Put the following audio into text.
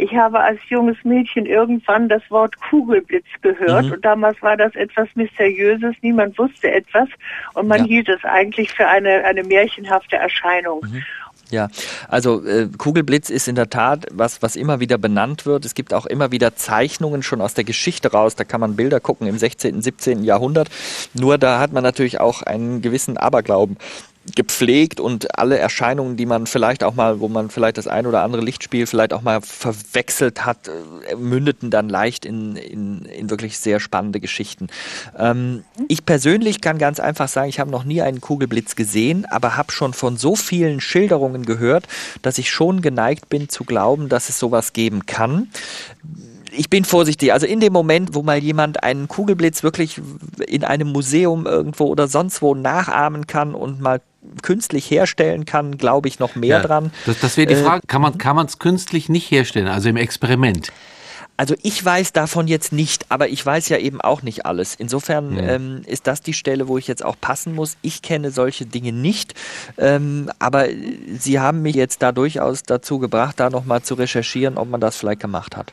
Ich habe als junges Mädchen irgendwann das Wort Kugelblitz gehört mhm. und damals war das etwas Mysteriöses, niemand wusste etwas und man ja. hielt es eigentlich für eine, eine märchenhafte Erscheinung. Mhm. Ja, also äh, Kugelblitz ist in der Tat was, was immer wieder benannt wird. Es gibt auch immer wieder Zeichnungen schon aus der Geschichte raus. Da kann man Bilder gucken im 16., 17. Jahrhundert. Nur da hat man natürlich auch einen gewissen Aberglauben gepflegt und alle Erscheinungen, die man vielleicht auch mal, wo man vielleicht das ein oder andere Lichtspiel vielleicht auch mal verwechselt hat, äh, mündeten dann leicht in, in, in wirklich sehr spannende Geschichten. Ähm, ich persönlich kann ganz einfach sagen, ich habe noch nie einen Kugelblitz gesehen, aber habe schon von so vielen Schilderungen gehört, dass ich schon geneigt bin zu glauben, dass es sowas geben kann ich bin vorsichtig. Also in dem Moment, wo mal jemand einen Kugelblitz wirklich in einem Museum irgendwo oder sonst wo nachahmen kann und mal künstlich herstellen kann, glaube ich noch mehr ja, dran. Das, das wäre die äh, Frage, kann man kann es künstlich nicht herstellen, also im Experiment? Also ich weiß davon jetzt nicht, aber ich weiß ja eben auch nicht alles. Insofern mhm. ähm, ist das die Stelle, wo ich jetzt auch passen muss. Ich kenne solche Dinge nicht, ähm, aber Sie haben mich jetzt da durchaus dazu gebracht, da nochmal zu recherchieren, ob man das vielleicht gemacht hat.